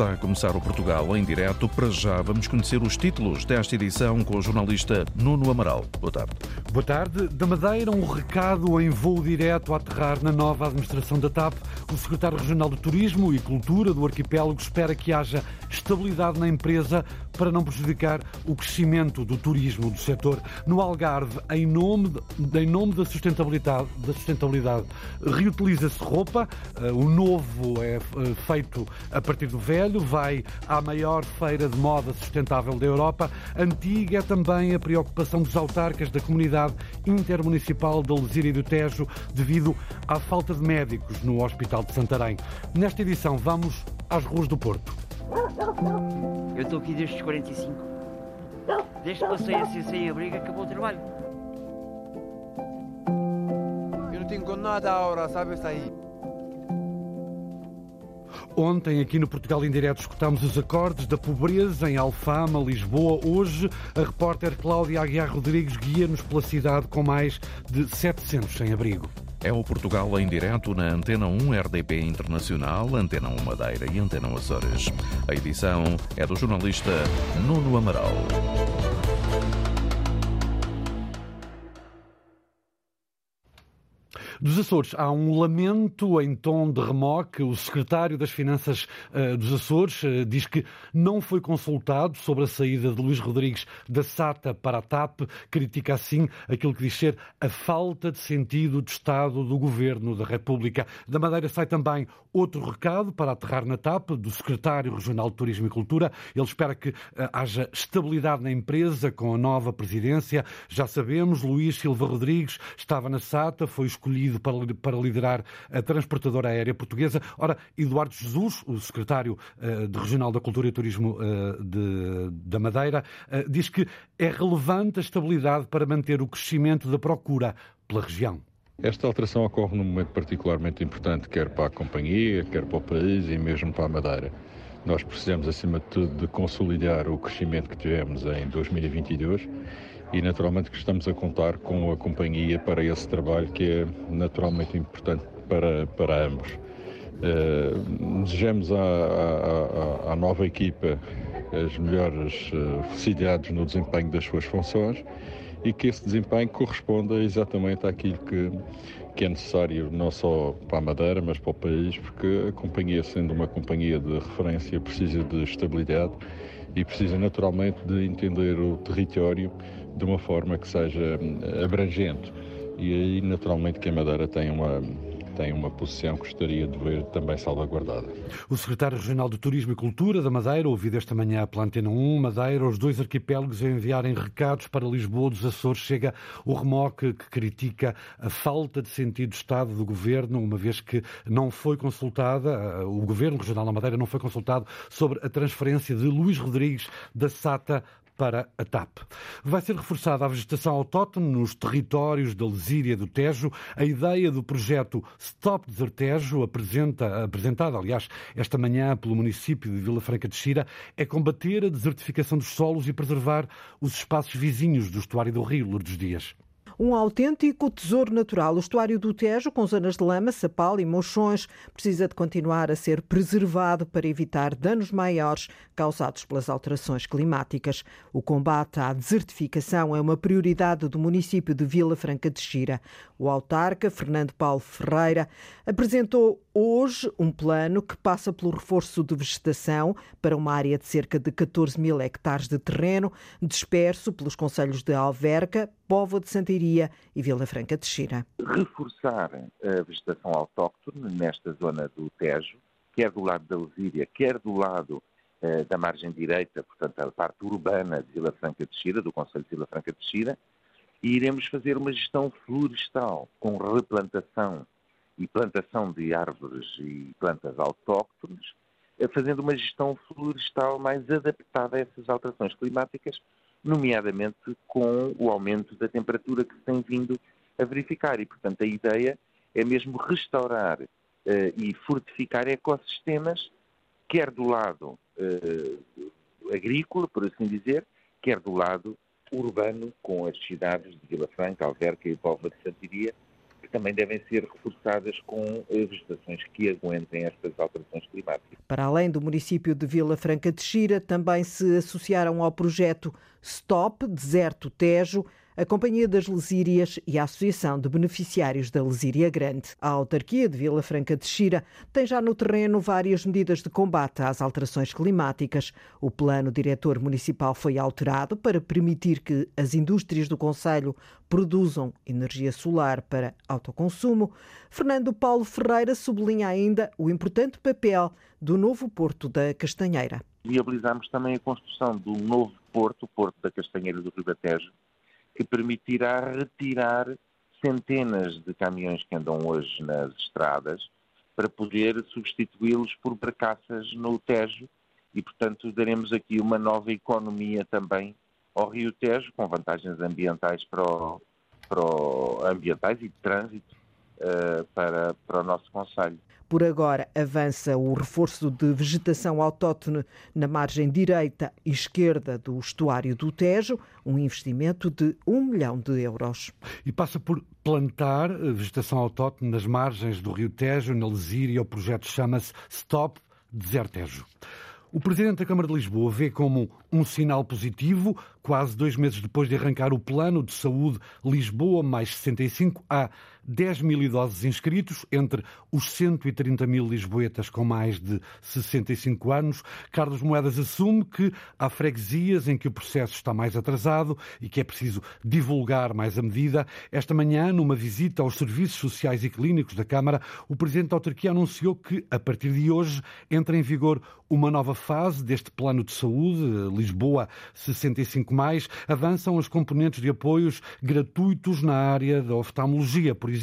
Está a começar o Portugal em direto. Para já vamos conhecer os títulos desta edição com o jornalista Nuno Amaral. Boa tarde. Boa tarde. Da Madeira, um recado em voo direto a aterrar na nova administração da TAP. O secretário regional de Turismo e Cultura do arquipélago espera que haja estabilidade na empresa para não prejudicar o crescimento do turismo do setor. No Algarve, em nome, em nome da sustentabilidade, da sustentabilidade reutiliza-se roupa. Eh, o novo é eh, feito a partir do velho, vai à maior feira de moda sustentável da Europa. Antiga é também a preocupação dos autarcas da comunidade intermunicipal da Lesíria e do Tejo devido à falta de médicos no Hospital de Santarém. Nesta edição vamos às ruas do Porto. Eu estou aqui desde os 45. Desde que passei assim sem abrigo, acabou o trabalho. Eu não tenho nada agora, sabe? Está aí. Ontem, aqui no Portugal em Direto, escutámos os acordes da pobreza em Alfama, Lisboa. Hoje, a repórter Cláudia Aguiar Rodrigues guia-nos pela cidade com mais de 700 sem-abrigo. É o Portugal em direto na Antena 1 RDP Internacional, Antena 1 Madeira e Antena Açores. A edição é do jornalista Nuno Amaral. Dos Açores, há um lamento em tom de remoque. O secretário das Finanças uh, dos Açores uh, diz que não foi consultado sobre a saída de Luís Rodrigues da SATA para a TAP. Critica assim aquilo que diz ser a falta de sentido de Estado do Governo da República. Da Madeira sai também outro recado para aterrar na TAP, do secretário regional de Turismo e Cultura. Ele espera que uh, haja estabilidade na empresa com a nova presidência. Já sabemos, Luís Silva Rodrigues estava na SATA, foi escolhido escolhido para, para liderar a transportadora aérea portuguesa. Ora, Eduardo Jesus, o secretário uh, de Regional da Cultura e Turismo uh, de, da Madeira, uh, diz que é relevante a estabilidade para manter o crescimento da procura pela região. Esta alteração ocorre num momento particularmente importante, quer para a companhia, quer para o país e mesmo para a Madeira. Nós precisamos, acima de tudo, de consolidar o crescimento que tivemos em 2022 e naturalmente que estamos a contar com a companhia para esse trabalho que é naturalmente importante para, para ambos. Uh, desejamos à, à, à, nova equipa as melhores uh, facilidades no desempenho das suas funções e que esse desempenho corresponda exatamente àquilo que, que é necessário não só para a Madeira, mas para o país, porque a companhia, sendo uma companhia de referência, precisa de estabilidade e precisa naturalmente de entender o território de uma forma que seja hum, abrangente. E aí, naturalmente, que a Madeira tem uma, tem uma posição que gostaria de ver também salvaguardada. O secretário regional de Turismo e Cultura da Madeira, ouvido esta manhã pela Antena 1, Madeira, os dois arquipélagos a enviarem recados para Lisboa dos Açores, chega o remoque que critica a falta de sentido de Estado do Governo, uma vez que não foi consultada, o Governo Regional da Madeira não foi consultado sobre a transferência de Luís Rodrigues da SATA para a TAP. Vai ser reforçada a vegetação autóctone nos territórios da Lesíria do Tejo. A ideia do projeto Stop Desertejo, apresenta, apresentada, aliás, esta manhã pelo município de Vila Franca de Xira, é combater a desertificação dos solos e preservar os espaços vizinhos do estuário do Rio, Lourdes Dias um autêntico tesouro natural. O estuário do Tejo, com zonas de lama, sapal e mochões, precisa de continuar a ser preservado para evitar danos maiores causados pelas alterações climáticas. O combate à desertificação é uma prioridade do município de Vila Franca de Xira. O autarca, Fernando Paulo Ferreira, apresentou hoje um plano que passa pelo reforço de vegetação para uma área de cerca de 14 mil hectares de terreno, disperso pelos conselhos de Alverca, Póvoa de Santiria e Vila Franca de Xira. Reforçar a vegetação autóctone nesta zona do Tejo, quer do lado da Lesíria, quer do lado eh, da margem direita, portanto a parte urbana de Vila Franca de Xira, do Conselho de Vila Franca de Xira, e iremos fazer uma gestão florestal com replantação e plantação de árvores e plantas autóctones, eh, fazendo uma gestão florestal mais adaptada a essas alterações climáticas, nomeadamente com o aumento da temperatura que se tem vindo a verificar. E, portanto, a ideia é mesmo restaurar uh, e fortificar ecossistemas, quer do lado uh, agrícola, por assim dizer, quer do lado urbano, com as cidades de Vila Franca, Alverca e Póvoa de Santiria, que também devem ser reforçadas com vegetações que aguentem estas alterações climáticas. Para além do município de Vila Franca de Xira, também se associaram ao projeto Stop Deserto Tejo, a Companhia das Lesírias e a Associação de Beneficiários da Lesíria Grande. A autarquia de Vila Franca de Xira tem já no terreno várias medidas de combate às alterações climáticas. O plano diretor municipal foi alterado para permitir que as indústrias do Conselho produzam energia solar para autoconsumo. Fernando Paulo Ferreira sublinha ainda o importante papel do novo Porto da Castanheira. Viabilizamos também a construção do novo porto, o Porto da Castanheira do Ribatejo, que permitirá retirar centenas de caminhões que andam hoje nas estradas para poder substituí-los por barcaças no Tejo e, portanto, daremos aqui uma nova economia também ao Rio Tejo, com vantagens ambientais para o, para o, ambientais e de trânsito uh, para, para o nosso Conselho. Por agora, avança o reforço de vegetação autóctone na margem direita e esquerda do estuário do Tejo, um investimento de um milhão de euros. E passa por plantar vegetação autóctone nas margens do rio Tejo, na Lesíria. O projeto chama-se Stop Desertejo. O Presidente da Câmara de Lisboa vê como um sinal positivo, quase dois meses depois de arrancar o Plano de Saúde Lisboa mais 65, há 10 mil idosos inscritos, entre os 130 mil lisboetas com mais de 65 anos. Carlos Moedas assume que há freguesias em que o processo está mais atrasado e que é preciso divulgar mais a medida. Esta manhã, numa visita aos serviços sociais e clínicos da Câmara, o Presidente da Autarquia anunciou que, a partir de hoje, entra em vigor uma nova fase deste plano de saúde, Lisboa 65 mais, avançam os componentes de apoios gratuitos na área da oftalmologia, por exemplo,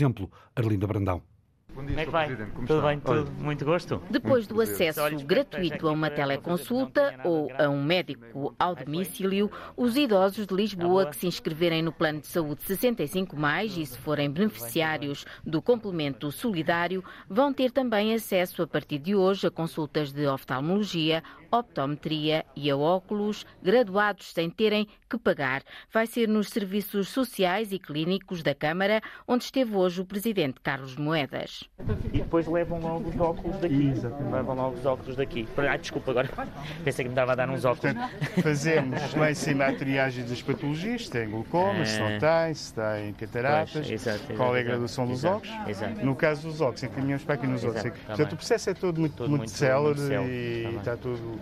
Arlinda Brandão. Bom dia, Como é que vai? Como Tudo está? bem, tudo. Muito gosto. Depois do acesso gratuito a uma teleconsulta ou a um médico ao domicílio, os idosos de Lisboa que se inscreverem no Plano de Saúde 65 mais e se forem beneficiários do complemento solidário, vão ter também acesso a partir de hoje a consultas de oftalmologia, optometria e a óculos, graduados sem terem que pagar. Vai ser nos serviços sociais e clínicos da Câmara, onde esteve hoje o Presidente Carlos Moedas. E depois levam logo os óculos daqui. Exatamente. Levam logo os óculos daqui. Ai, desculpa, agora pensei que me estava a dar uns óculos. Portanto, fazemos lá em cima a triagem das patologias, se tem glaucoma, é... se não tem, se tem cataratas, pois, exato, exato, qual é a graduação dos óculos. Exato. No caso dos óculos, encaminhamos para aqui nos óculos. Tá Portanto, o processo é todo muito, todo muito, muito célere e tá está tudo.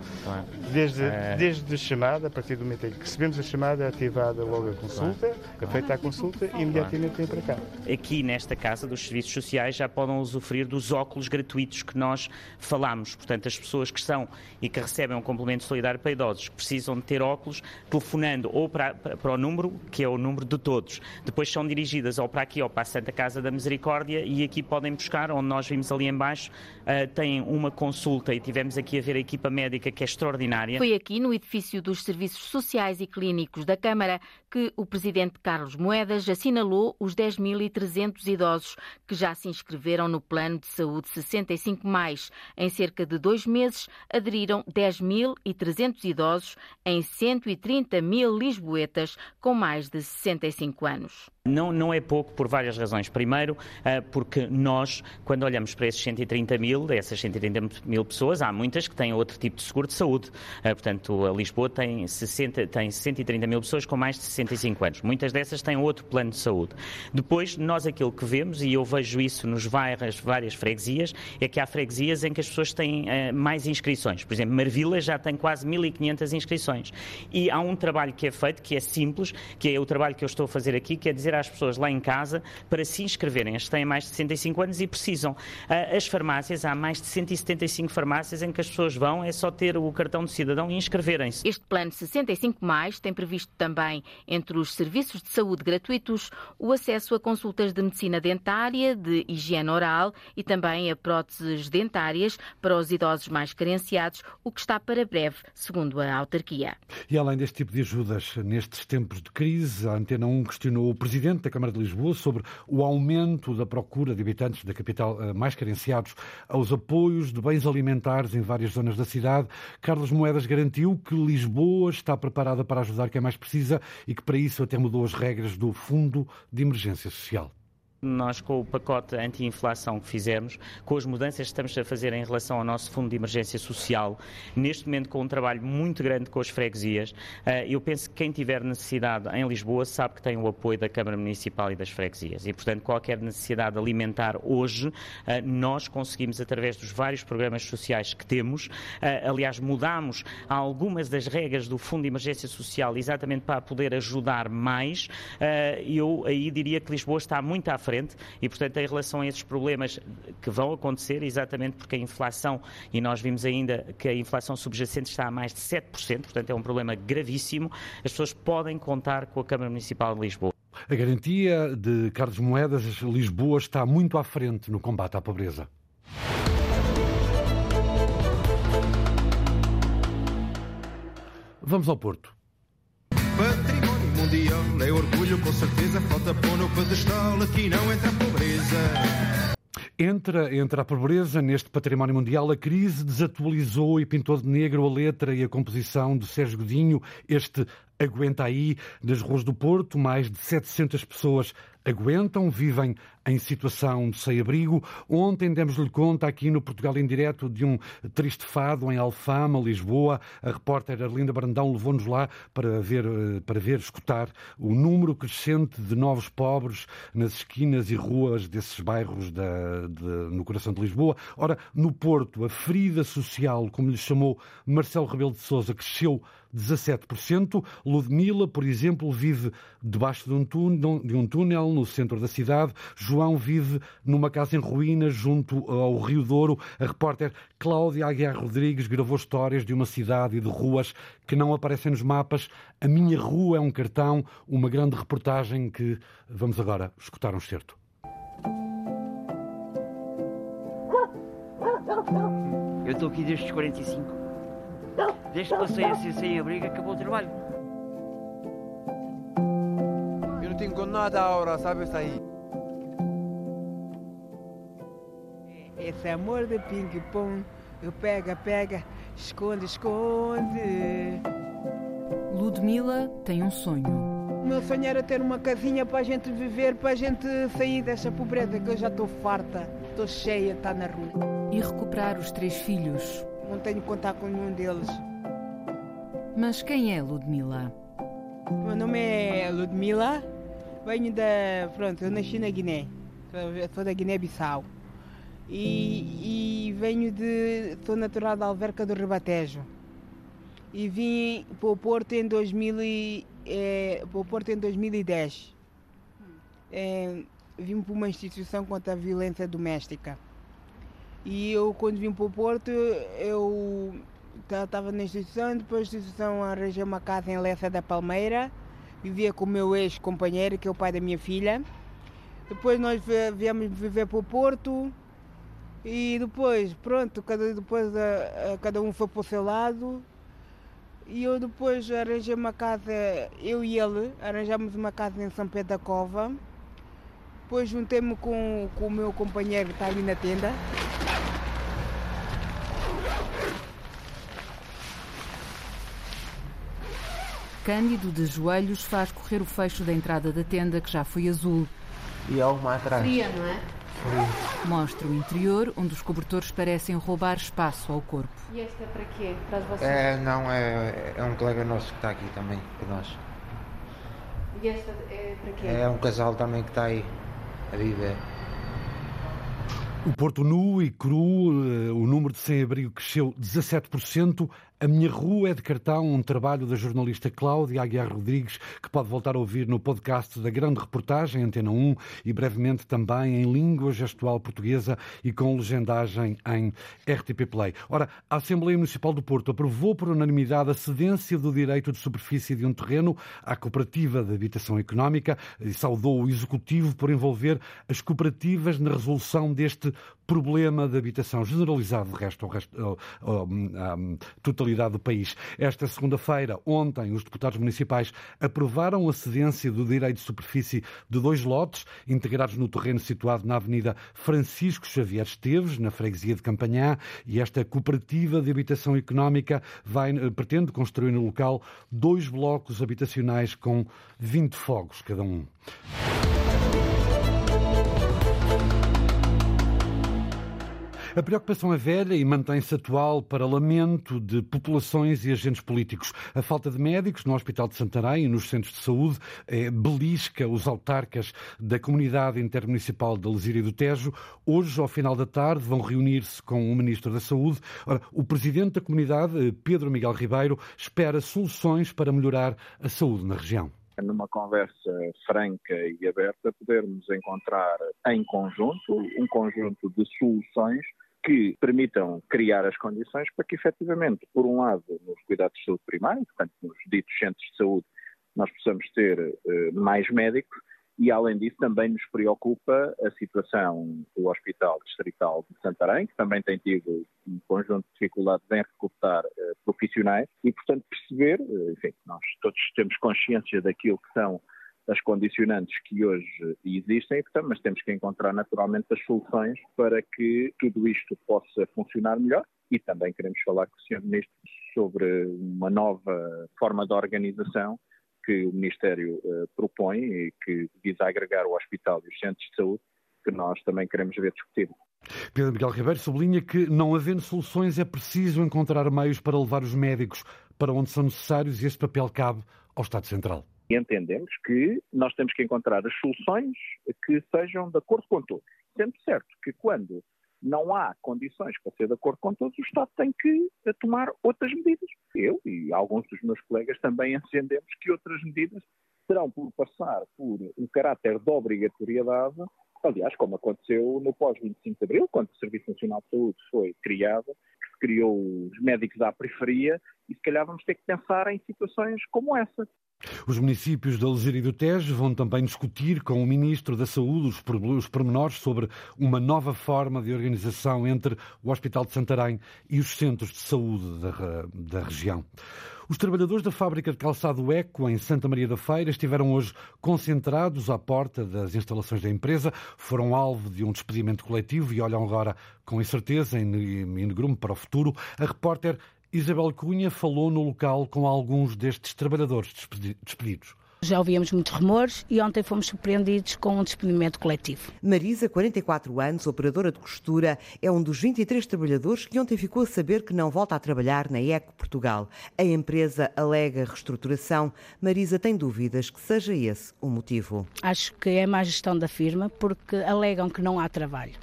Desde, é... desde a chamada, a partir do momento em que recebemos a chamada, é ativada logo a consulta, é feita a consulta e imediatamente vem para cá. Aqui nesta casa dos serviços sociais já podem usufruir dos óculos gratuitos que nós falamos. Portanto, as pessoas que são e que recebem um complemento solidário para idosos precisam de ter óculos telefonando ou para, para o número, que é o número de todos. Depois são dirigidas ou para aqui ou para a Santa Casa da Misericórdia e aqui podem buscar, onde nós vimos ali embaixo, uh, têm uma consulta e tivemos aqui a ver a equipa médica que é extraordinária. Foi aqui no edifício dos Serviços Sociais e Clínicos da Câmara que o Presidente Carlos Moedas assinalou os 10.300 idosos que já se inscreveram no Plano de Saúde 65 mais. Em cerca de dois meses aderiram 10.300 idosos em 130 mil lisboetas com mais de 65 anos. Não, não é pouco por várias razões. Primeiro, eh, porque nós, quando olhamos para esses 130 mil, essas 130 mil pessoas, há muitas que têm outro tipo de seguro de saúde. Eh, portanto, Lisboa tem, 60, tem 130 mil pessoas com mais de 65 anos. Muitas dessas têm outro plano de saúde. Depois, nós aquilo que vemos, e eu vejo isso nos várias, várias freguesias, é que há freguesias em que as pessoas têm uh, mais inscrições. Por exemplo, Marvila já tem quase 1.500 inscrições. E há um trabalho que é feito, que é simples, que é o trabalho que eu estou a fazer aqui, que é dizer às pessoas lá em casa para se inscreverem. As que têm mais de 65 anos e precisam. As farmácias, há mais de 175 farmácias em que as pessoas vão, é só ter o cartão de cidadão e inscreverem-se. Este plano 65 mais tem previsto também, entre os serviços de saúde gratuitos, o acesso a consultas de medicina dentária, de higiene oral e também a próteses dentárias para os idosos mais carenciados, o que está para breve, segundo a autarquia. E além deste tipo de ajudas, nestes tempos de crise, a Antena 1 questionou o presidente Presidente da Câmara de Lisboa sobre o aumento da procura de habitantes da capital eh, mais carenciados aos apoios de bens alimentares em várias zonas da cidade. Carlos Moedas garantiu que Lisboa está preparada para ajudar quem mais precisa e que para isso até mudou as regras do Fundo de Emergência Social. Nós com o pacote anti-inflação que fizemos, com as mudanças que estamos a fazer em relação ao nosso Fundo de Emergência Social, neste momento com um trabalho muito grande com as freguesias, eh, eu penso que quem tiver necessidade em Lisboa sabe que tem o apoio da Câmara Municipal e das freguesias. E, portanto, qualquer necessidade alimentar hoje, eh, nós conseguimos, através dos vários programas sociais que temos, eh, aliás, mudamos algumas das regras do Fundo de Emergência Social exatamente para poder ajudar mais. Eu aí diria que Lisboa está muito à frente e, portanto, em relação a esses problemas que vão acontecer, exatamente porque a inflação, e nós vimos ainda que a inflação subjacente está a mais de 7%, portanto é um problema gravíssimo, as pessoas podem contar com a Câmara Municipal de Lisboa. A garantia de Carlos Moedas, Lisboa está muito à frente no combate à pobreza. Vamos ao Porto. Património mundial é orgulho, com certeza. Falta pôr no pedestal, aqui não entra a pobreza. Entra, entra a pobreza neste património mundial. A crise desatualizou e pintou de negro a letra e a composição de Sérgio Godinho. Este aguenta aí, nas ruas do Porto, mais de 700 pessoas aguentam, vivem em situação de sem-abrigo. Ontem demos-lhe conta aqui no Portugal em Direto de um triste fado em Alfama, Lisboa. A repórter Arlinda Brandão levou-nos lá para ver, para ver, escutar o número crescente de novos pobres nas esquinas e ruas desses bairros da, de, no coração de Lisboa. Ora, no Porto, a ferida social, como lhe chamou Marcelo Rebelo de Sousa, cresceu 17%. Ludmila, por exemplo, vive debaixo de um, túnel, de um túnel no centro da cidade. João vive numa casa em ruínas junto ao Rio Douro. A repórter Cláudia Aguiar Rodrigues gravou histórias de uma cidade e de ruas que não aparecem nos mapas. A minha rua é um cartão, uma grande reportagem que vamos agora escutar um certo. Eu estou aqui desde os 45. Desde que passei assim sem abrigo, acabou o trabalho. Eu não tenho nada agora, sabe isso aí? Esse amor de ping-pong, eu pega, pega, esconde, esconde. Ludmila tem um sonho. O meu sonho era ter uma casinha para a gente viver, para a gente sair dessa pobreza que eu já estou farta, estou cheia, está na rua. E recuperar os três filhos. Não tenho contato com nenhum deles. Mas quem é Ludmila? Meu nome é Ludmila, venho da. Pronto, eu nasci na Guiné, sou da Guiné-Bissau. E, e, venho de. sou natural da Alverca do Ribatejo. E vim para o Porto em, 2000 e, é, para o Porto em 2010. É, vim para uma instituição contra a violência doméstica. E eu, quando vim para o Porto, eu estava na instituição, depois da instituição arranjei uma casa em Lessa da Palmeira, vivia com o meu ex-companheiro, que é o pai da minha filha. Depois nós viemos viver para o Porto e depois, pronto, cada, depois a, a, cada um foi para o seu lado. E eu depois arranjei uma casa, eu e ele, arranjamos uma casa em São Pedro da Cova. Depois juntei-me com, com o meu companheiro que está ali na tenda. Cândido de joelhos faz correr o fecho da entrada da tenda que já foi azul. E há uma atrás. Fria, não é? Fria. Mostra o interior, onde os cobertores parecem roubar espaço ao corpo. E esta é para quê? Para vocês? É, não, é, é um colega nosso que está aqui também, por nós. E esta é para quê? É um casal também que está aí a viver. O Porto nu e cru, eh, o número de sem-abrigo cresceu 17%. A Minha Rua é de Cartão, um trabalho da jornalista Cláudia Aguiar Rodrigues, que pode voltar a ouvir no podcast da Grande Reportagem, Antena 1, e brevemente também em língua gestual portuguesa e com legendagem em RTP Play. Ora, a Assembleia Municipal do Porto aprovou por unanimidade a cedência do direito de superfície de um terreno à Cooperativa de Habitação Económica e saudou o Executivo por envolver as cooperativas na resolução deste problema de habitação generalizado, de resto, ao, à totalidade do país. Esta segunda-feira, ontem, os deputados municipais aprovaram a cedência do direito de superfície de dois lotes, integrados no terreno situado na Avenida Francisco Xavier Esteves, na freguesia de Campanhã, e esta cooperativa de habitação económica vai, eh, pretende construir no local dois blocos habitacionais com 20 fogos cada um. A preocupação é velha e mantém-se atual para lamento de populações e agentes políticos. A falta de médicos no Hospital de Santarém e nos centros de saúde é, belisca os autarcas da Comunidade Intermunicipal da Lesíria do Tejo. Hoje, ao final da tarde, vão reunir-se com o Ministro da Saúde. Ora, o Presidente da Comunidade, Pedro Miguel Ribeiro, espera soluções para melhorar a saúde na região numa conversa franca e aberta, podermos encontrar em conjunto um conjunto de soluções que permitam criar as condições para que, efetivamente, por um lado, nos cuidados de saúde primária, portanto, nos ditos centros de saúde, nós possamos ter uh, mais médicos e, além disso, também nos preocupa a situação do Hospital Distrital de Santarém, que também tem tido um conjunto de dificuldades em recrutar uh, profissionais e, portanto, perceber, uh, enfim, nós todos temos consciência daquilo que são as condicionantes que hoje existem, mas temos que encontrar naturalmente as soluções para que tudo isto possa funcionar melhor e também queremos falar com o Sr. Ministro sobre uma nova forma de organização que o Ministério uh, propõe e que visa agregar o hospital e os centros de saúde, que nós também queremos ver discutido. Pedro Miguel Ribeiro sublinha que, não havendo soluções, é preciso encontrar meios para levar os médicos para onde são necessários e esse papel cabe ao Estado Central. E entendemos que nós temos que encontrar as soluções que sejam de acordo com todos. Sendo certo que quando não há condições para ser de acordo com todos, o Estado tem que tomar outras medidas. Eu e alguns dos meus colegas também entendemos que outras medidas terão por passar por um caráter de obrigatoriedade, aliás, como aconteceu no pós-25 de Abril, quando o Serviço Nacional de Saúde foi criado, que se criou os médicos à periferia, e se calhar vamos ter que pensar em situações como essa. Os municípios de Algéria e do Tejo vão também discutir com o Ministro da Saúde os pormenores sobre uma nova forma de organização entre o Hospital de Santarém e os centros de saúde da, da região. Os trabalhadores da fábrica de calçado Eco, em Santa Maria da Feira, estiveram hoje concentrados à porta das instalações da empresa, foram alvo de um despedimento coletivo e olham agora com incerteza em negrume para o futuro. A repórter Isabel Cunha falou no local com alguns destes trabalhadores despedidos. Já ouvíamos muitos rumores e ontem fomos surpreendidos com um despedimento coletivo. Marisa, 44 anos, operadora de costura, é um dos 23 trabalhadores que ontem ficou a saber que não volta a trabalhar na Eco Portugal. A empresa alega reestruturação. Marisa tem dúvidas que seja esse o motivo. Acho que é má gestão da firma porque alegam que não há trabalho.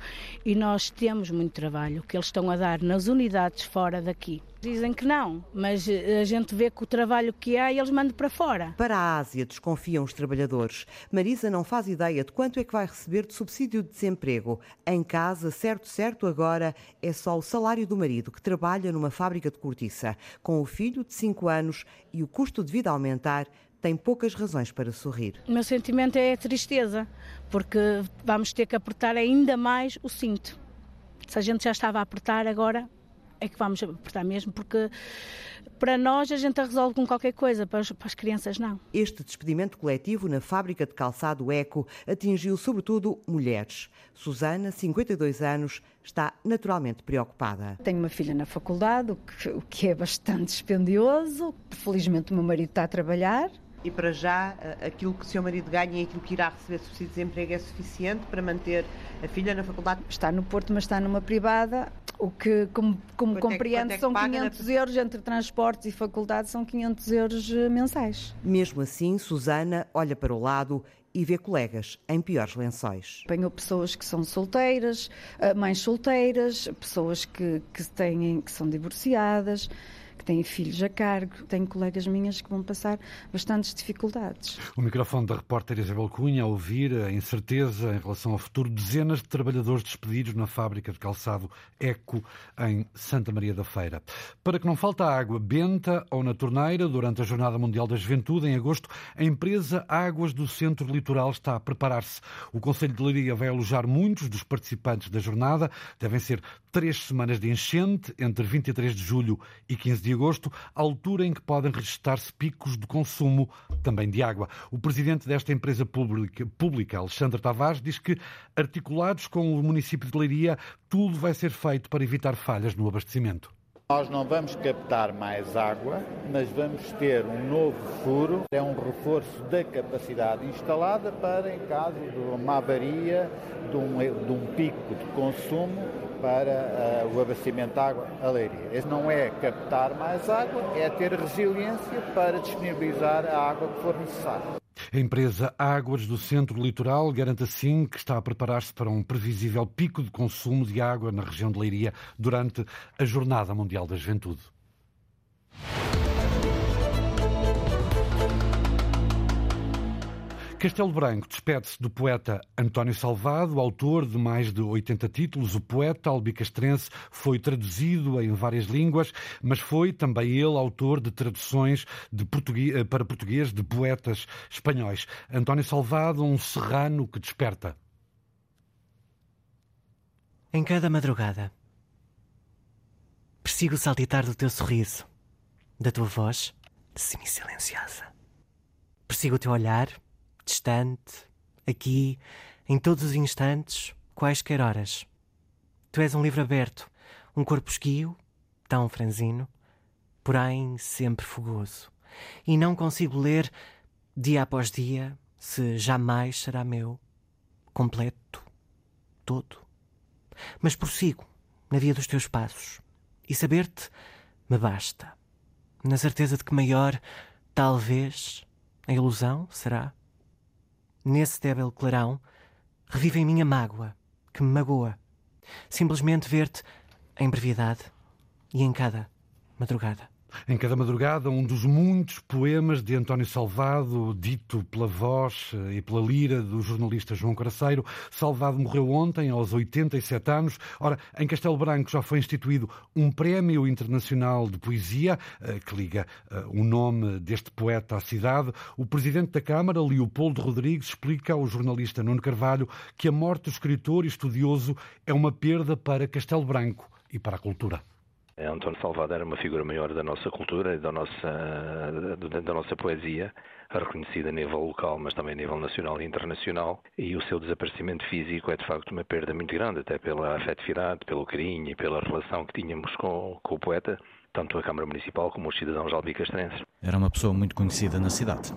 E nós temos muito trabalho que eles estão a dar nas unidades fora daqui. Dizem que não, mas eh, a gente vê que o trabalho que há eles mandam para fora. Para a Ásia, desconfiam os trabalhadores. Marisa não faz ideia de quanto é que vai receber de subsídio de desemprego. Em casa, certo, certo, agora é só o salário do marido, que trabalha numa fábrica de cortiça. Com o filho de 5 anos e o custo de vida a aumentar, tem poucas razões para sorrir. O meu sentimento é tristeza, porque vamos ter que apertar ainda mais o cinto. Se a gente já estava a apertar, agora é que vamos apertar mesmo, porque para nós a gente resolve com qualquer coisa, para as, para as crianças não. Este despedimento coletivo na fábrica de calçado Eco atingiu sobretudo mulheres. Susana, 52 anos, está naturalmente preocupada. Tenho uma filha na faculdade, o que, o que é bastante dispendioso. Felizmente o meu marido está a trabalhar, e para já, aquilo que o seu marido ganha e aquilo que irá receber subsídio de desemprego é suficiente para manter a filha na faculdade? Está no Porto, mas está numa privada. O que, como, como compreendo, é, é são 500 na... euros entre transportes e faculdade, são 500 euros eh, mensais. Mesmo assim, Susana olha para o lado e vê colegas em piores lençóis. Apanhou pessoas que são solteiras, eh, mães solteiras, pessoas que, que, têm, que são divorciadas que têm filhos a cargo. Tenho colegas minhas que vão passar bastantes dificuldades. O microfone da repórter Isabel Cunha a ouvir a incerteza em relação ao futuro dezenas de trabalhadores despedidos na fábrica de calçado Eco em Santa Maria da Feira. Para que não falte água benta ou na torneira durante a Jornada Mundial da Juventude em agosto, a empresa Águas do Centro Litoral está a preparar-se. O Conselho de Leiria vai alojar muitos dos participantes da jornada. Devem ser três semanas de enchente entre 23 de julho e 15 de agosto, altura em que podem registrar-se picos de consumo também de água. O presidente desta empresa pública, pública, Alexandre Tavares, diz que, articulados com o município de Leiria, tudo vai ser feito para evitar falhas no abastecimento. Nós não vamos captar mais água, mas vamos ter um novo furo, é um reforço da capacidade instalada para, em caso de uma avaria, de um, de um pico de consumo, para uh, o abastecimento de água a Leiria. Esse não é captar mais água, é ter resiliência para disponibilizar a água que for necessária. A empresa Águas do Centro Litoral garante assim que está a preparar-se para um previsível pico de consumo de água na região de Leiria durante a Jornada Mundial da Juventude. Castelo Branco despede-se do poeta António Salvado, autor de mais de 80 títulos. O poeta albicastrense foi traduzido em várias línguas, mas foi também ele autor de traduções de português, eh, para português de poetas espanhóis. António Salvado, um serrano que desperta. Em cada madrugada, persigo o saltitar do teu sorriso, da tua voz semi-silenciosa. Persigo o teu olhar distante, aqui, em todos os instantes, quaisquer horas. Tu és um livro aberto, um corpo esguio, tão franzino, porém sempre fogoso. E não consigo ler, dia após dia, se jamais será meu, completo, todo. Mas prossigo na via dos teus passos, e saber-te me basta, na certeza de que maior, talvez, a ilusão será nesse débil clarão, revive em minha mágoa, que me magoa. Simplesmente ver-te em brevidade e em cada madrugada. Em cada madrugada, um dos muitos poemas de António Salvado, dito pela voz eh, e pela lira do jornalista João Caraceiro. Salvado morreu ontem, aos 87 anos. Ora, em Castelo Branco já foi instituído um Prémio Internacional de Poesia, eh, que liga eh, o nome deste poeta à cidade. O presidente da Câmara, Leopoldo Rodrigues, explica ao jornalista Nuno Carvalho que a morte do escritor e estudioso é uma perda para Castelo Branco e para a cultura. António Salvador era uma figura maior da nossa cultura e da nossa, da nossa poesia, reconhecida a nível local, mas também a nível nacional e internacional, e o seu desaparecimento físico é de facto uma perda muito grande, até pela afetividade, pelo carinho e pela relação que tínhamos com, com o poeta, tanto a Câmara Municipal como os cidadãos albicastrenses. Era uma pessoa muito conhecida na cidade.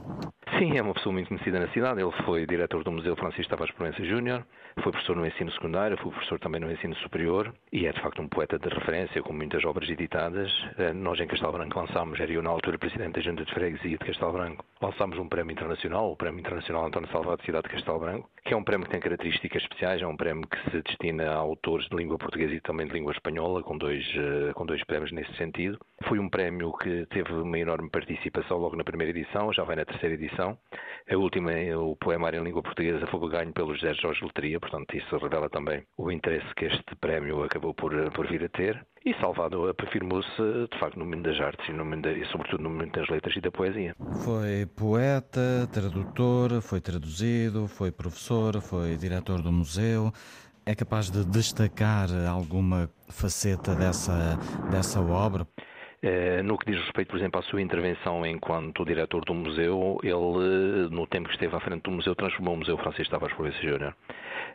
Sim, é uma pessoa muito conhecida na cidade. Ele foi diretor do Museu Francisco Tavares Proença Júnior, foi professor no ensino secundário, foi professor também no ensino superior e é de facto um poeta de referência, com muitas obras editadas. Eh, nós em Castelo Branco lançámos, era eu na altura presidente da Junta de Freguesia de Castelo Branco, lançámos um prémio internacional, o Prémio Internacional António Salvador de Cidade de Castelo Branco, que é um prémio que tem características especiais, é um prémio que se destina a autores de língua portuguesa e também de língua espanhola, com dois, eh, com dois prémios nesse sentido. Foi um prémio que teve uma enorme participação logo na primeira edição, já vai na terceira edição. A última, o poemário em língua portuguesa, foi ganho pelo José Jorge Letria, portanto isso revela também o interesse que este prémio acabou por, por vir a ter. E Salvador afirmou-se, de facto, no mundo das artes e, no mundo, e sobretudo no mundo das letras e da poesia. Foi poeta, tradutor, foi traduzido, foi professor, foi diretor do museu. É capaz de destacar alguma faceta dessa, dessa obra? Eh, no que diz respeito, por exemplo, à sua intervenção enquanto diretor do museu, ele, no tempo que esteve à frente do museu, transformou o Museu Francisco Tavares Proença Júnior.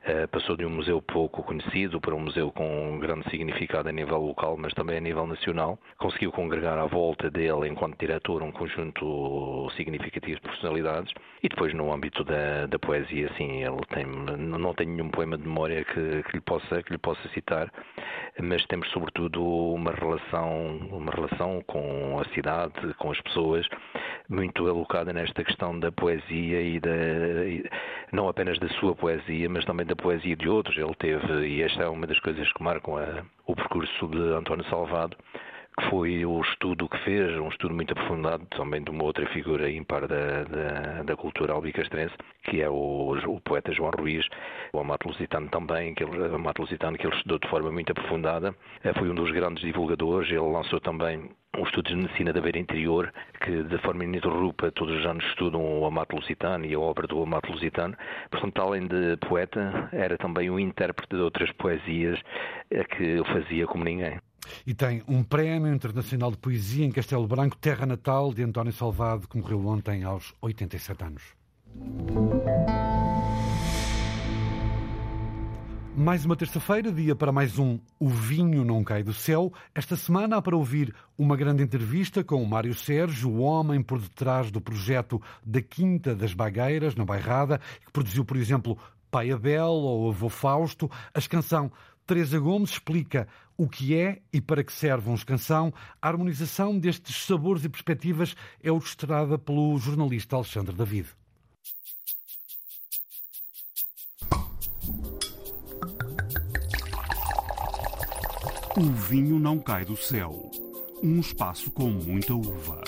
Uh, passou de um museu pouco conhecido para um museu com um grande significado a nível local, mas também a nível nacional. Conseguiu congregar à volta dele, enquanto diretor, um conjunto significativo de personalidades. E depois, no âmbito da, da poesia, sim, ele tem, não tem nenhum poema de memória que, que, lhe possa, que lhe possa citar, mas temos, sobretudo, uma relação, uma relação com a cidade, com as pessoas, muito alocada nesta questão da poesia e, da, não apenas da sua poesia, mas também da poesia de outros. Ele teve, e esta é uma das coisas que marcam a, o percurso de António Salvado, que foi o estudo que fez, um estudo muito aprofundado também de uma outra figura ímpar da, da, da cultura albicastrense, que é o, o, poeta João Ruiz, o Amato Lusitano também, que ele, Amato Lusitano, que ele estudou de forma muito aprofundada, eh, foi um dos grandes divulgadores, ele lançou também um estudo de medicina da beira interior, que de forma ininterrupta todos os anos estudam o Amato Lusitano e a obra do Amato Lusitano. Portanto, além de poeta, era também um intérprete de outras poesias eh, que ele fazia como ninguém. E tem um Prémio Internacional de Poesia em Castelo Branco, terra natal de António Salvado, que morreu ontem aos 87 anos. Mais uma terça-feira, dia para mais um O Vinho Não Cai do Céu. Esta semana há para ouvir uma grande entrevista com o Mário Sérgio, o homem por detrás do projeto da Quinta das Bagueiras, na Bairrada, que produziu, por exemplo, Pai Abel ou Avô Fausto. A canção Teresa Gomes explica o que é e para que serve um escansão. A harmonização destes sabores e perspectivas é orquestrada pelo jornalista Alexandre David. O vinho não cai do céu. Um espaço com muita uva.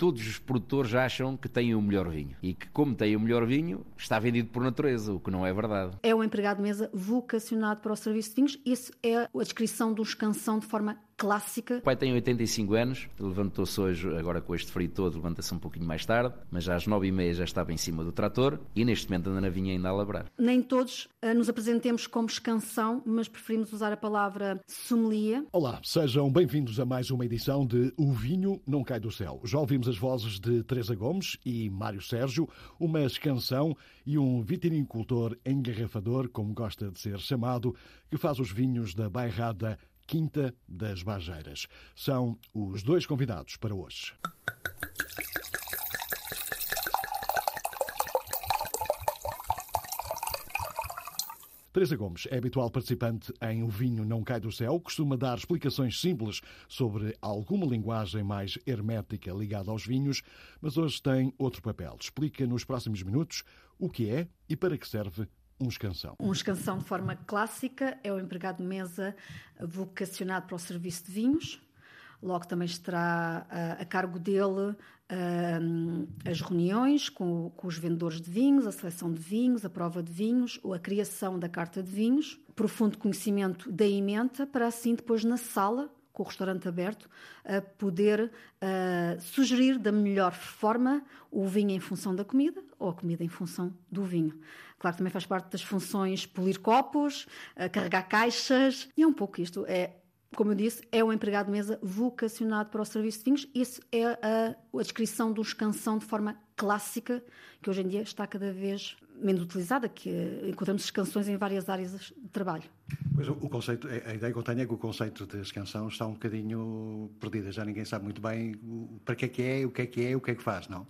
Todos os produtores acham que têm o melhor vinho e que, como têm o melhor vinho, está vendido por natureza, o que não é verdade. É um empregado de mesa vocacionado para o serviço de vinhos. Isso é a descrição de um escansão de forma clássica. O pai tem 85 anos, levantou-se hoje, agora com este frio todo, levanta-se um pouquinho mais tarde, mas às 9 e meia já estava em cima do trator e neste momento anda na vinha ainda a labrar. Nem todos uh, nos apresentemos como escansão, mas preferimos usar a palavra sommelier. Olá, sejam bem-vindos a mais uma edição de O Vinho Não Cai do Céu. Já ouvimos as vozes de Teresa Gomes e Mário Sérgio, uma escansão e um vitinicultor engarrafador, como gosta de ser chamado, que faz os vinhos da bairrada Quinta das Bajeiras. São os dois convidados para hoje. Teresa Gomes é habitual participante em O Vinho Não Cai do Céu, costuma dar explicações simples sobre alguma linguagem mais hermética ligada aos vinhos, mas hoje tem outro papel. Explica nos próximos minutos o que é e para que serve um escansão. Um escansão de forma clássica é o empregado de mesa vocacionado para o serviço de vinhos. Logo também estará uh, a cargo dele uh, as reuniões com, com, os vendedores de vinhos, a seleção de vinhos, a prova de vinhos, a criação da carta de vinhos, profundo conhecimento da emenda, para assim depois na sala com o restaurante aberto, a poder uh, sugerir da melhor forma o vinho em função da comida ou a comida em função do vinho. Claro também faz parte das funções polir copos, uh, carregar caixas, e é um pouco isto. É, como eu disse, é um empregado de mesa vocacionado para o serviço de vinhos. Isso é a, a descrição de um escansão de forma clássica, que hoje em dia está cada vez menos utilizada, que encontramos canções em várias áreas de trabalho. Pois o, conceito, a ideia que eu tenho é que o conceito de escansão está um bocadinho perdida, já ninguém sabe muito bem para que é que é, o que é que é, o que é que faz, não?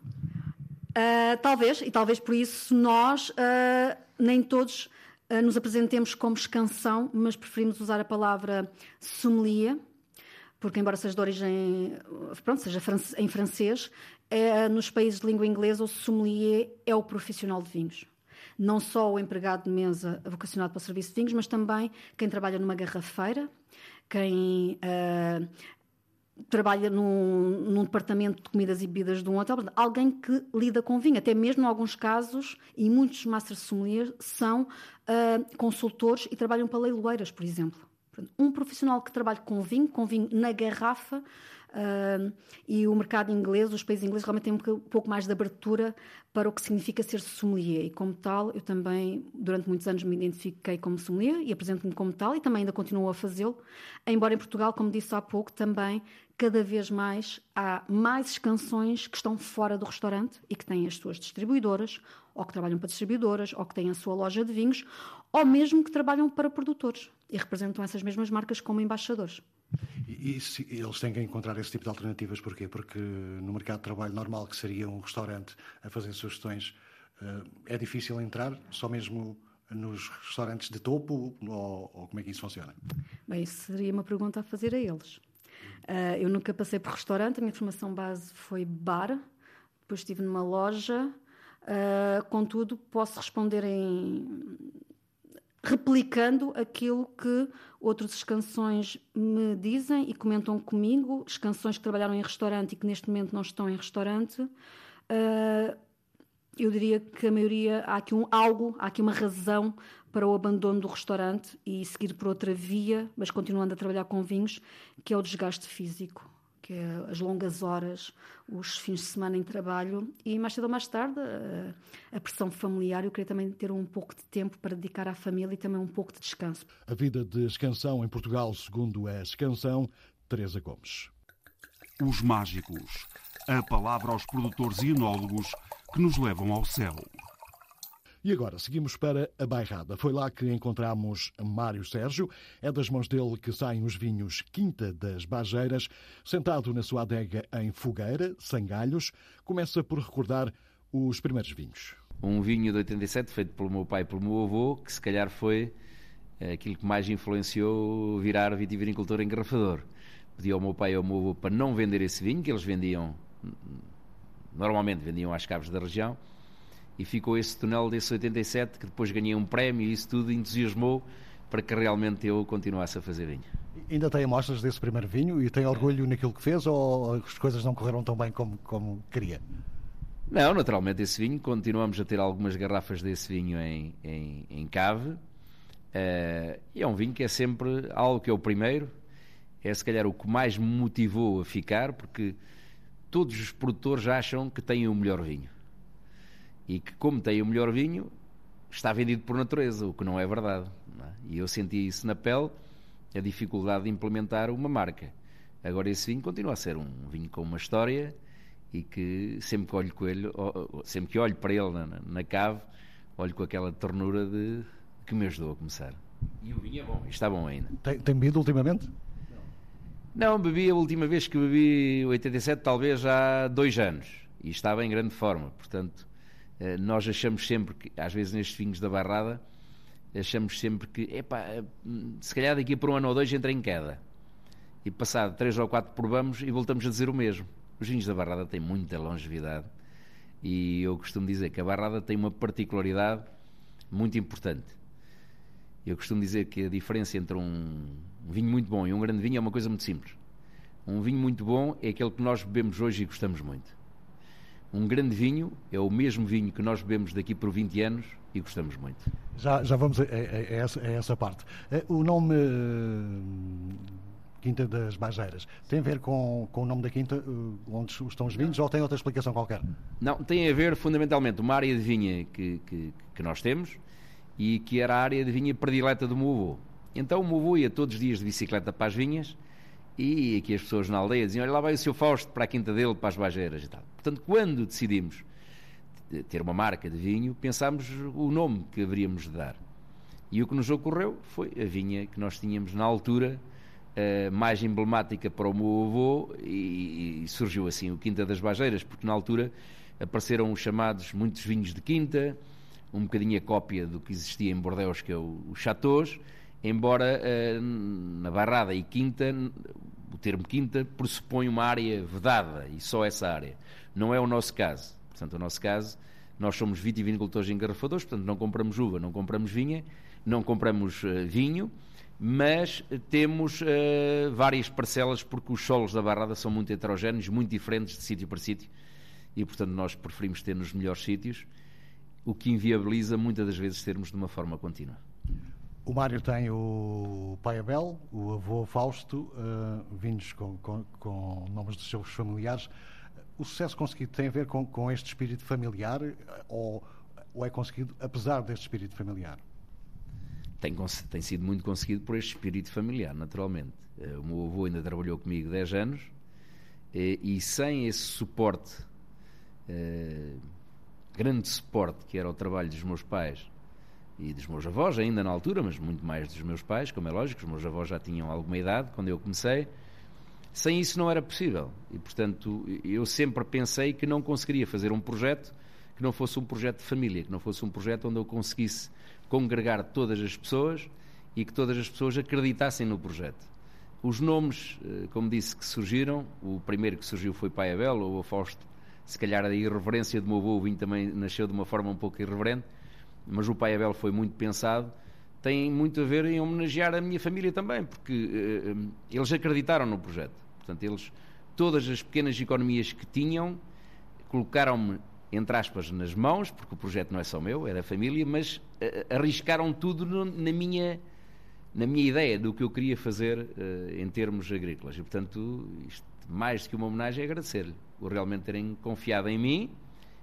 Uh, talvez, e talvez por isso nós uh, nem todos uh, nos apresentemos como escansão, mas preferimos usar a palavra sommelier, porque embora seja de origem, pronto, seja em francês, é, nos países de língua inglesa o sommelier é o profissional de vinhos. Não só o empregado de mesa vocacionado para o serviço de vinhos, mas também quem trabalha numa garrafeira, quem trabalha num, num, departamento de comidas e bebidas de um hotel, alguém que lida com vinho, até mesmo em alguns casos, e muitos master sommeliers são uh, consultores e trabalham para leiloeiras, por exemplo. Um profissional que trabalha com vinho, com vinho na garrafa, Uh, e o mercado inglês, os países ingleses realmente têm um pouco mais de abertura para o que significa ser sommelier. E como tal, eu também, durante muitos anos, me identifiquei como sommelier e apresento-me como tal e também ainda continuo a fazê-lo. Embora em Portugal, como disse há pouco, também cada vez mais há mais canções que estão fora do restaurante e que têm as suas distribuidoras, ou que trabalham para distribuidoras, ou que têm a sua loja de vinhos, ou mesmo que trabalham para produtores e representam essas mesmas marcas como embaixadores. E, e se, eles têm que encontrar esse tipo de alternativas, porquê? Porque no mercado de trabalho normal, que seria um restaurante a fazer sugestões, uh, é difícil entrar, só mesmo nos restaurantes de topo, ou, ou, como é que isso funciona? Bem, isso seria uma pergunta a fazer a eles. Uh, eu nunca passei por restaurante, a minha formação base foi bar, depois estive numa loja, uh, contudo, posso responder em replicando aquilo que outros escansões me dizem e comentam comigo, escansões que trabalharam em restaurante e que neste momento não estão em restaurante. Uh, eu diria que a maioria há aqui um algo, há aqui uma razão para o abandono do restaurante e seguir por outra via, mas continuando a trabalhar com vinhos, que é o desgaste físico que é as longas horas, os fins de semana em trabalho e mais cedo ou mais tarde a, a pressão familiar. Eu queria também ter um pouco de tempo para dedicar à família e também um pouco de descanso. A vida de escansão em Portugal, segundo a escansão, Teresa Gomes. Os mágicos a palavra aos produtores e enólogos que nos levam ao céu. E agora seguimos para a Bairrada. Foi lá que encontramos Mário Sérgio. É das mãos dele que saem os vinhos Quinta das Bageiras. Sentado na sua adega em fogueira, sem galhos, começa por recordar os primeiros vinhos. Um vinho de 87 feito pelo meu pai e pelo meu avô, que se calhar foi eh, aquilo que mais influenciou virar vitivinicultor engarrafador. Pedi ao meu pai e ao meu avô para não vender esse vinho, que eles vendiam, normalmente vendiam às caves da região, e ficou esse túnel desse 87 que depois ganhei um prémio e isso tudo entusiasmou para que realmente eu continuasse a fazer vinho. Ainda tem amostras desse primeiro vinho e tem orgulho naquilo que fez ou as coisas não correram tão bem como, como queria? Não, naturalmente esse vinho, continuamos a ter algumas garrafas desse vinho em, em, em cave uh, e é um vinho que é sempre algo que é o primeiro, é se calhar o que mais me motivou a ficar porque todos os produtores acham que têm o melhor vinho e que, como tem o melhor vinho, está vendido por natureza, o que não é verdade. Não é? E eu senti isso na pele, a dificuldade de implementar uma marca. Agora, esse vinho continua a ser um vinho com uma história e que sempre que olho, ele, sempre que olho para ele na, na cave, olho com aquela ternura de que me ajudou a começar. E o vinho é bom, está bom ainda. Tem, tem bebido ultimamente? Não, bebi a última vez que bebi 87, talvez há dois anos. E estava em grande forma, portanto nós achamos sempre que, às vezes nestes vinhos da barrada, achamos sempre que, epá, eh, se calhar daqui por um ano ou dois entra em queda. E passado três ou quatro provamos e voltamos a dizer o mesmo. Os vinhos da barrada têm muita longevidade e eu costumo dizer que a barrada tem uma particularidade muito importante. Eu costumo dizer que a diferença entre um vinho muito bom e um grande vinho é uma coisa muito simples. Um vinho muito bom é aquele que nós bebemos hoje e gostamos muito. Um grande vinho é o mesmo vinho que nós bebemos daqui por 20 anos e gostamos muito. Já, já vamos a, a, a, essa, a essa, parte. Eh, o nome eh, Quinta das Bageiras tem a ver com, com o nome da quinta eh, onde estão os vinhos ou tem outra explicação qualquer? Não, tem a ver fundamentalmente uma área de vinha que, que, que nós temos e que era a área de vinha predileta do meu avô. Então o meu avô ia todos os dias de bicicleta para as vinhas e aqui as pessoas na aldeia diziam: Olha, lá vai o seu Fausto para a quinta dele, para as Bageiras e tal. Portanto, quando decidimos ter uma marca de vinho, pensámos o nome que haveríamos de dar. E o que nos ocorreu foi a vinha que nós tínhamos na altura, uh, mais emblemática para o meu avô, e, e, surgiu assim o Quinta das Bageiras, porque na altura apareceram os chamados muitos vinhos de quinta, um bocadinho a cópia do que existia em Bordeaux, que é o, o Chateaus, embora uh, na Barrada e Quinta, o termo Quinta pressupõe uma área vedada e só essa área. Não é o nosso caso. Portanto, o nosso caso, nós somos vitivinicultores e engarrafadores, portanto, não compramos uva, não compramos vinha, não compramos uh, vinho, mas temos uh, várias parcelas porque os solos da Barrada são muito heterogéneos, muito diferentes de sítio para sítio e, portanto, nós preferimos ter nos melhores sítios, o que inviabiliza muitas das vezes termos de uma forma contínua. O Mário tem o pai Abel, o avô Fausto, uh, vindos com, com, com, nomes dos seus familiares. O sucesso conseguido tem a ver com, com este espírito familiar ou, ou, é conseguido apesar deste espírito familiar? Tem, tem sido muito conseguido por este espírito familiar, naturalmente. Uh, o meu avô ainda trabalhou comigo 10 anos e, sem esse suporte, grande suporte que era o trabalho dos meus pais, e dos meus avós ainda na altura, mas muito mais dos meus pais, como é lógico, os meus avós já tinham alguma idade quando eu comecei. Sem isso não era possível. E, portanto, eu sempre pensei que não conseguiria fazer um projeto que não fosse um projeto de família, que não fosse um projeto onde eu conseguisse congregar todas as pessoas e que todas as pessoas acreditassem no projeto. Os nomes, eh, como disse, que surgiram, o primeiro que surgiu foi Pai Abel, ou Fausto, se calhar a irreverência do meu avô, o vinho também nasceu de uma forma um pouco irreverente, mas o Pai Abel foi muito pensado, tem muito a ver em homenagear a minha família também, porque uh, eles acreditaram no projeto. Portanto, eles, todas as pequenas economias que tinham, colocaram-me, entre aspas, nas mãos, porque o projeto não é só meu, é da família, mas uh, arriscaram tudo no, na minha na minha ideia do que eu queria fazer uh, em termos agrícolas. E, portanto, isto, mais do que uma homenagem, é agradecer-lhe por realmente terem confiado em mim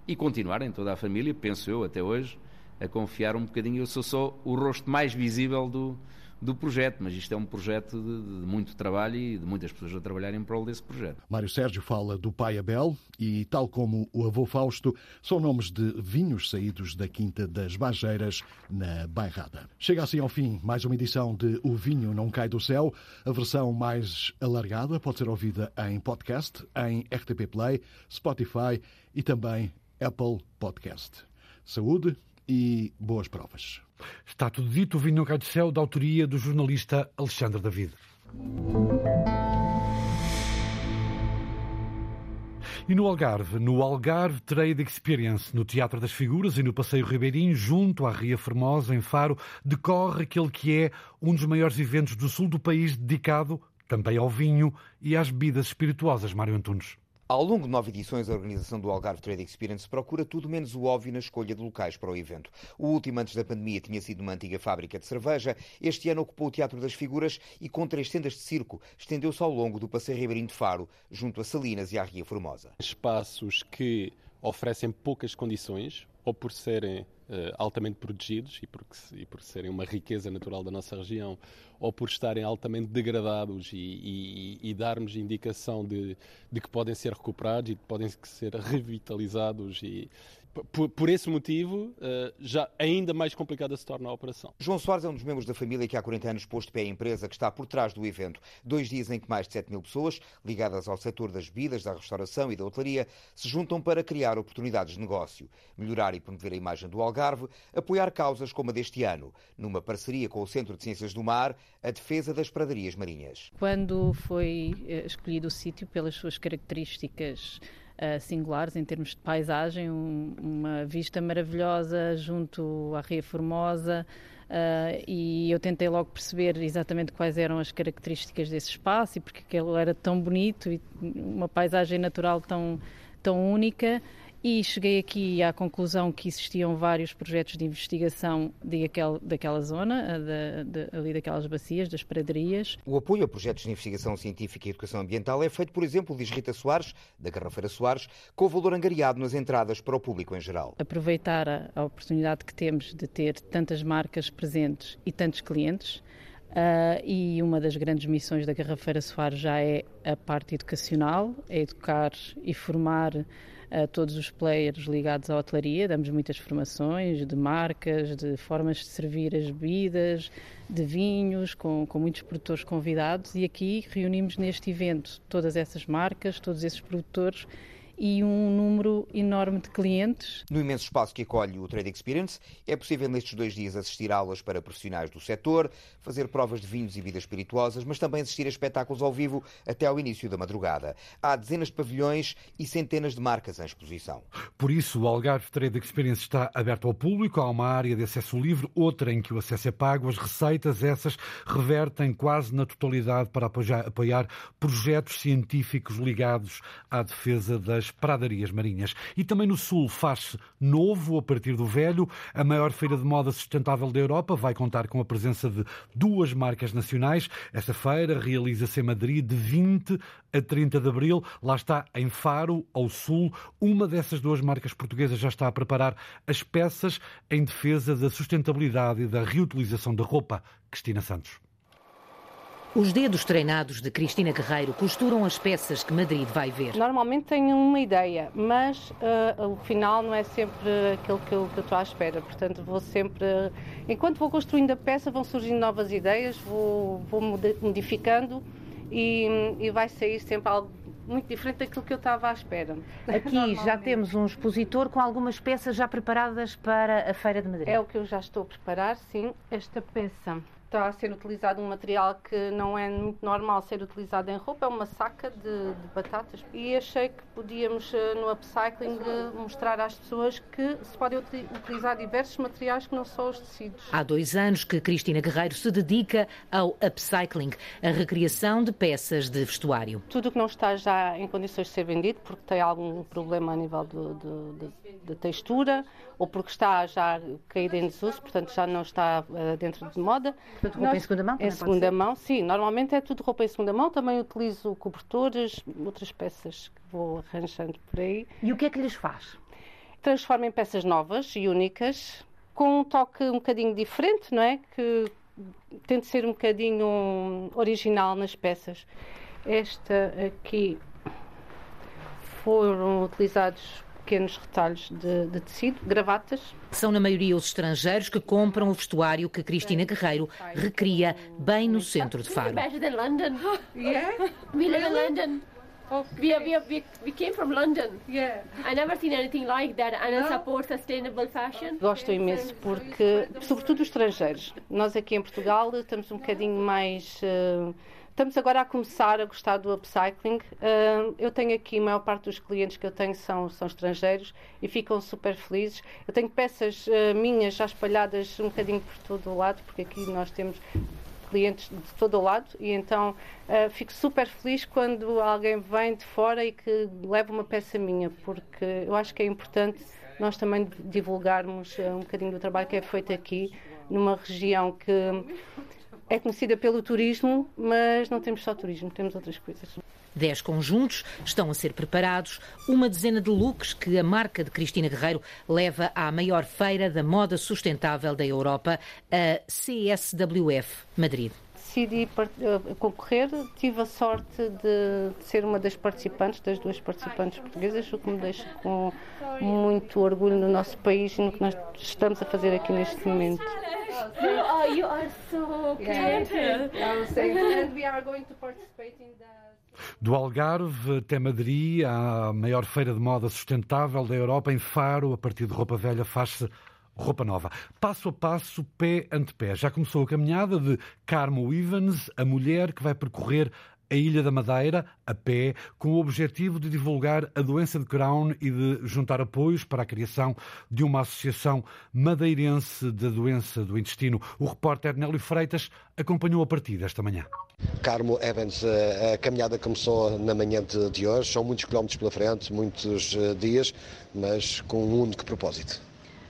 e continuarem toda a família, penso eu, até hoje, a confiar um bocadinho. Eu sou só o rosto mais visível do, do projeto, mas isto é um projeto de, de, muito trabalho e de muitas pessoas a trabalhar em prol desse projeto. Mário Sérgio fala do pai Abel e, tal como o avô Fausto, são nomes de vinhos saídos da Quinta das Bageiras, na Bairrada. Chega assim ao fim mais uma edição de O Vinho Não Cai do Céu. A versão mais alargada pode ser ouvida em podcast, em RTP Play, Spotify e também Apple Podcast. Saúde e boas provas. Está tudo dito, o Vinho Não Cai do Céu, da autoria do jornalista Alexandre David. E no Algarve, no Algarve Trade Experience, no Teatro das Figuras e no Passeio Ribeirinho, junto à Ria Formosa, em Faro, decorre aquele que é um dos maiores eventos do sul do país dedicado também ao vinho e às bebidas espirituosas, Mário Antunes. Ao longo de nove edições, a organização do Algarve Trade Experience procura tudo menos o óbvio na escolha de locais para o evento. O último antes da pandemia tinha sido uma antiga fábrica de cerveja. Este ano ocupou o Teatro das Figuras e, com três tendas de circo, estendeu-se ao longo do Passeio Ribeirinho de Faro, junto a Salinas e à Ria Formosa. Espaços que oferecem poucas condições, ou por serem Uh, altamente protegidos e por, e por, serem uma riqueza natural da nossa região, ou por estarem altamente degradados e, e, e darmos indicação de, de, que podem ser recuperados e que podem ser revitalizados e, por, por, esse motivo, uh, já ainda mais complicada se torna a operação. João Soares é um dos membros da família que há 40 anos pôs de pé a empresa que está por trás do evento. Dois dias em que mais de 7 mil pessoas, ligadas ao setor das bebidas, da restauração e da hotelaria, se juntam para criar oportunidades de negócio, melhorar e promover a imagem do Algarve, apoiar causas como a deste ano, numa parceria com o Centro de Ciências do Mar, a defesa das pradarias marinhas. Quando foi eh, escolhido o sítio pelas suas características uh, singulares em termos de paisagem, um, uma vista maravilhosa junto à Ria Formosa. Uh, e eu tentei logo perceber exatamente quais eram as características desse espaço e porque aquilo era tão bonito e uma paisagem natural tão, tão única e cheguei aqui à conclusão que existiam vários projetos de investigação de aquel, daquela zona, de, de, ali daquelas bacias, das praderias. O apoio a projetos de investigação científica e educação ambiental é feito, por exemplo, diz Rita Soares, da Garrafeira Soares, com o valor angariado nas entradas para o público em geral. Aproveitar a, a oportunidade que temos de ter tantas marcas presentes e tantos clientes, Uh, e uma das grandes missões da Garrafeira Soares já é a parte educacional, é educar e formar a todos os players ligados à hotelaria. Damos muitas formações de marcas, de formas de servir as bebidas, de vinhos, com, com muitos produtores convidados. E aqui reunimos neste evento todas essas marcas, todos esses produtores e um número enorme de clientes. No imenso espaço que acolhe o Trade Experience, é possível nestes dois dias assistir a aulas para profissionais do setor, fazer provas de vinhos e vidas espirituosas, mas também assistir a espetáculos ao vivo até ao início da madrugada. Há dezenas de pavilhões e centenas de marcas em exposição. Por isso, o Algarve Trade Experience está aberto ao público. Há uma área de acesso livre, outra em que o acesso é pago. As receitas, essas, revertem quase na totalidade para apoiar, apoiar projetos científicos ligados à defesa das das pradarias marinhas. E também no Sul faz-se novo a partir do velho. A maior feira de moda sustentável da Europa vai contar com a presença de duas marcas nacionais. Essa feira realiza-se em Madrid de 20 a 30 de abril. Lá está, em Faro, ao Sul. Uma dessas duas marcas portuguesas já está a preparar as peças em defesa da sustentabilidade e da reutilização da roupa. Cristina Santos. Os dedos treinados de Cristina Guerreiro costuram as peças que Madrid vai ver. Normalmente tenho uma ideia, mas uh, o final não é sempre aquilo que eu, que eu estou à espera. Portanto, vou sempre. Enquanto vou construindo a peça, vão surgindo novas ideias, vou, vou modificando e, e vai sair sempre algo muito diferente daquilo que eu estava à espera. Aqui já temos um expositor com algumas peças já preparadas para a Feira de Madrid. É o que eu já estou a preparar, sim. Esta peça está a ser utilizado um material que não é muito normal ser utilizado em roupa, é uma saca de, de batatas. E achei que podíamos, eh, no upcycling, eh, mostrar às pessoas que se podem utilizar diversos materiais que não só os tecidos. Há dois anos que Cristina Guerreiro se dedica ao upcycling, a recriação de peças de vestuário. Tudo que não está já em condições de ser vendido, porque tem algum problema a nível de textura, ou porque está já caído em desuso, portanto já não está uh, dentro de moda. Portanto, roupa Nós, em segunda mão? Em segunda mão, sim. Normalmente é tudo roupa em segunda mão. Também utilizo cobertores, outras peças que vou arranjando por aí. E o que é que lhes faz? Transforma em peças novas e únicas, com um toque um bocadinho diferente, não é? Que tento ser um bocadinho original nas peças. Esta aqui foram utilizados pequenos retalhos de, de, tecido, gravatas. São na maioria os estrangeiros que compram o vestuário que Cristina Guerreiro recria bem no centro de Faro. We, we, we, we came from London. Yeah. I never seen anything like that and I support sustainable fashion. Gosto imenso porque, sobretudo os estrangeiros, nós aqui em Portugal estamos um bocadinho mais uh, Estamos agora a começar a gostar do upcycling. Eu tenho aqui, a maior parte dos clientes que eu tenho são, são estrangeiros e ficam super felizes. Eu tenho peças uh, minhas já espalhadas um bocadinho por todo o lado, porque aqui nós temos clientes de todo o lado e então uh, fico super feliz quando alguém vem de fora e que leva uma peça minha, porque eu acho que é importante nós também divulgarmos um bocadinho do trabalho que é feito aqui, numa região que é conhecida pelo turismo, mas não temos só turismo, temos outras coisas. Dez conjuntos estão a ser preparados, uma dezena de looks que a marca de Cristina Guerreiro leva à maior feira da moda sustentável da Europa, a CSWF Madrid decidi eh, concorrer, tive a sorte de ser uma das participantes, das duas participantes portuguesas, o que me deixa com muito orgulho no nosso país e no que nós estamos a fazer aqui neste momento. Oh, do Algarve até Madrid, a maior feira de moda sustentável da Europa, em Faro, a partir de roupa velha, faz-se roupa nova. Passo a passo, pé ante pé. Já começou a caminhada de Carmo Evans, a mulher que vai percorrer a Ilha da Madeira, a pé, com o objetivo de divulgar a doença de Crohn e de juntar apoios para a criação de uma associação madeirense da doença do intestino. O repórter Nélio Freitas acompanhou a partida esta manhã. Carmo Evans, a caminhada começou na manhã de hoje. São muitos quilómetros pela frente, muitos eh, dias, mas com um único propósito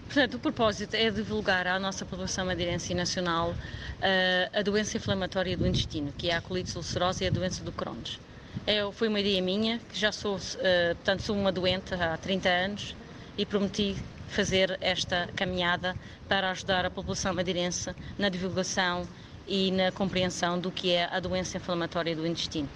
Portanto, o propósito é divulgar à nossa população madeirense e nacional uh, a doença inflamatória do intestino, que é a colite ulcerosa e a doença do Crohn's. É, foi uma ideia minha, que já sou, uh, portanto, sou uma doente há 30 anos e prometi fazer esta caminhada para ajudar a população madeirense na divulgação e na compreensão do que é a doença inflamatória do intestino.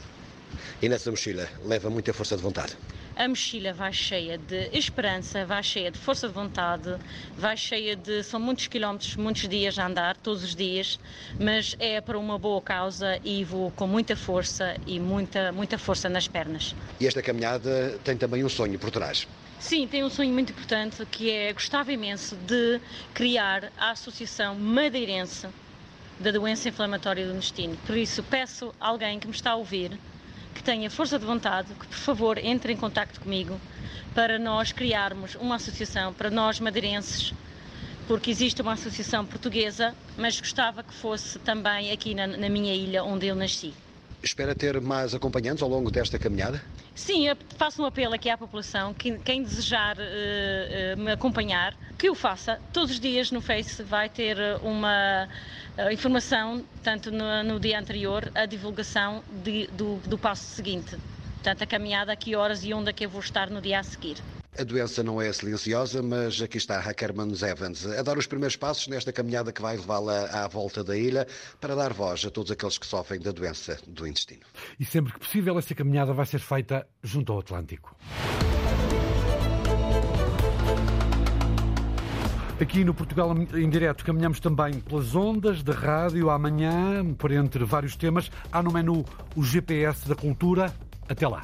E nessa mochila leva muita força de vontade? A mochila vai cheia de esperança, vai cheia de força de vontade, vai cheia de. São muitos quilómetros, muitos dias a andar, todos os dias, mas é para uma boa causa e vou com muita força e muita, muita força nas pernas. E esta caminhada tem também um sonho por trás. Sim, tem um sonho muito importante que é gostava imenso de criar a Associação Madeirense da Doença Inflamatória do Intestino. Por isso, peço a alguém que me está a ouvir que tenha força de vontade, que por favor entre em contato comigo para nós criarmos uma associação para nós madeirenses, porque existe uma associação portuguesa, mas gostava que fosse também aqui na, na minha ilha onde eu nasci. Espera ter mais acompanhantes ao longo desta caminhada? Sim, faço um apelo aqui à população, que, quem desejar uh, uh, me acompanhar, que o faça. Todos os dias no Face vai ter uma uh, informação, tanto no, no, dia anterior, a divulgação de, do, do passo seguinte. Portanto, a caminhada, a que horas e onde é que eu vou estar no dia a seguir. A doença não é silenciosa, mas aqui está a Kerman Evans a dar os primeiros passos nesta caminhada que vai levá-la à volta da ilha para dar voz a todos aqueles que sofrem da doença do intestino. E sempre que possível, essa caminhada vai ser feita junto ao Atlântico. Aqui no Portugal em Direto caminhamos também pelas ondas da rádio amanhã, por entre vários temas. Há no menu o GPS da cultura. Até lá.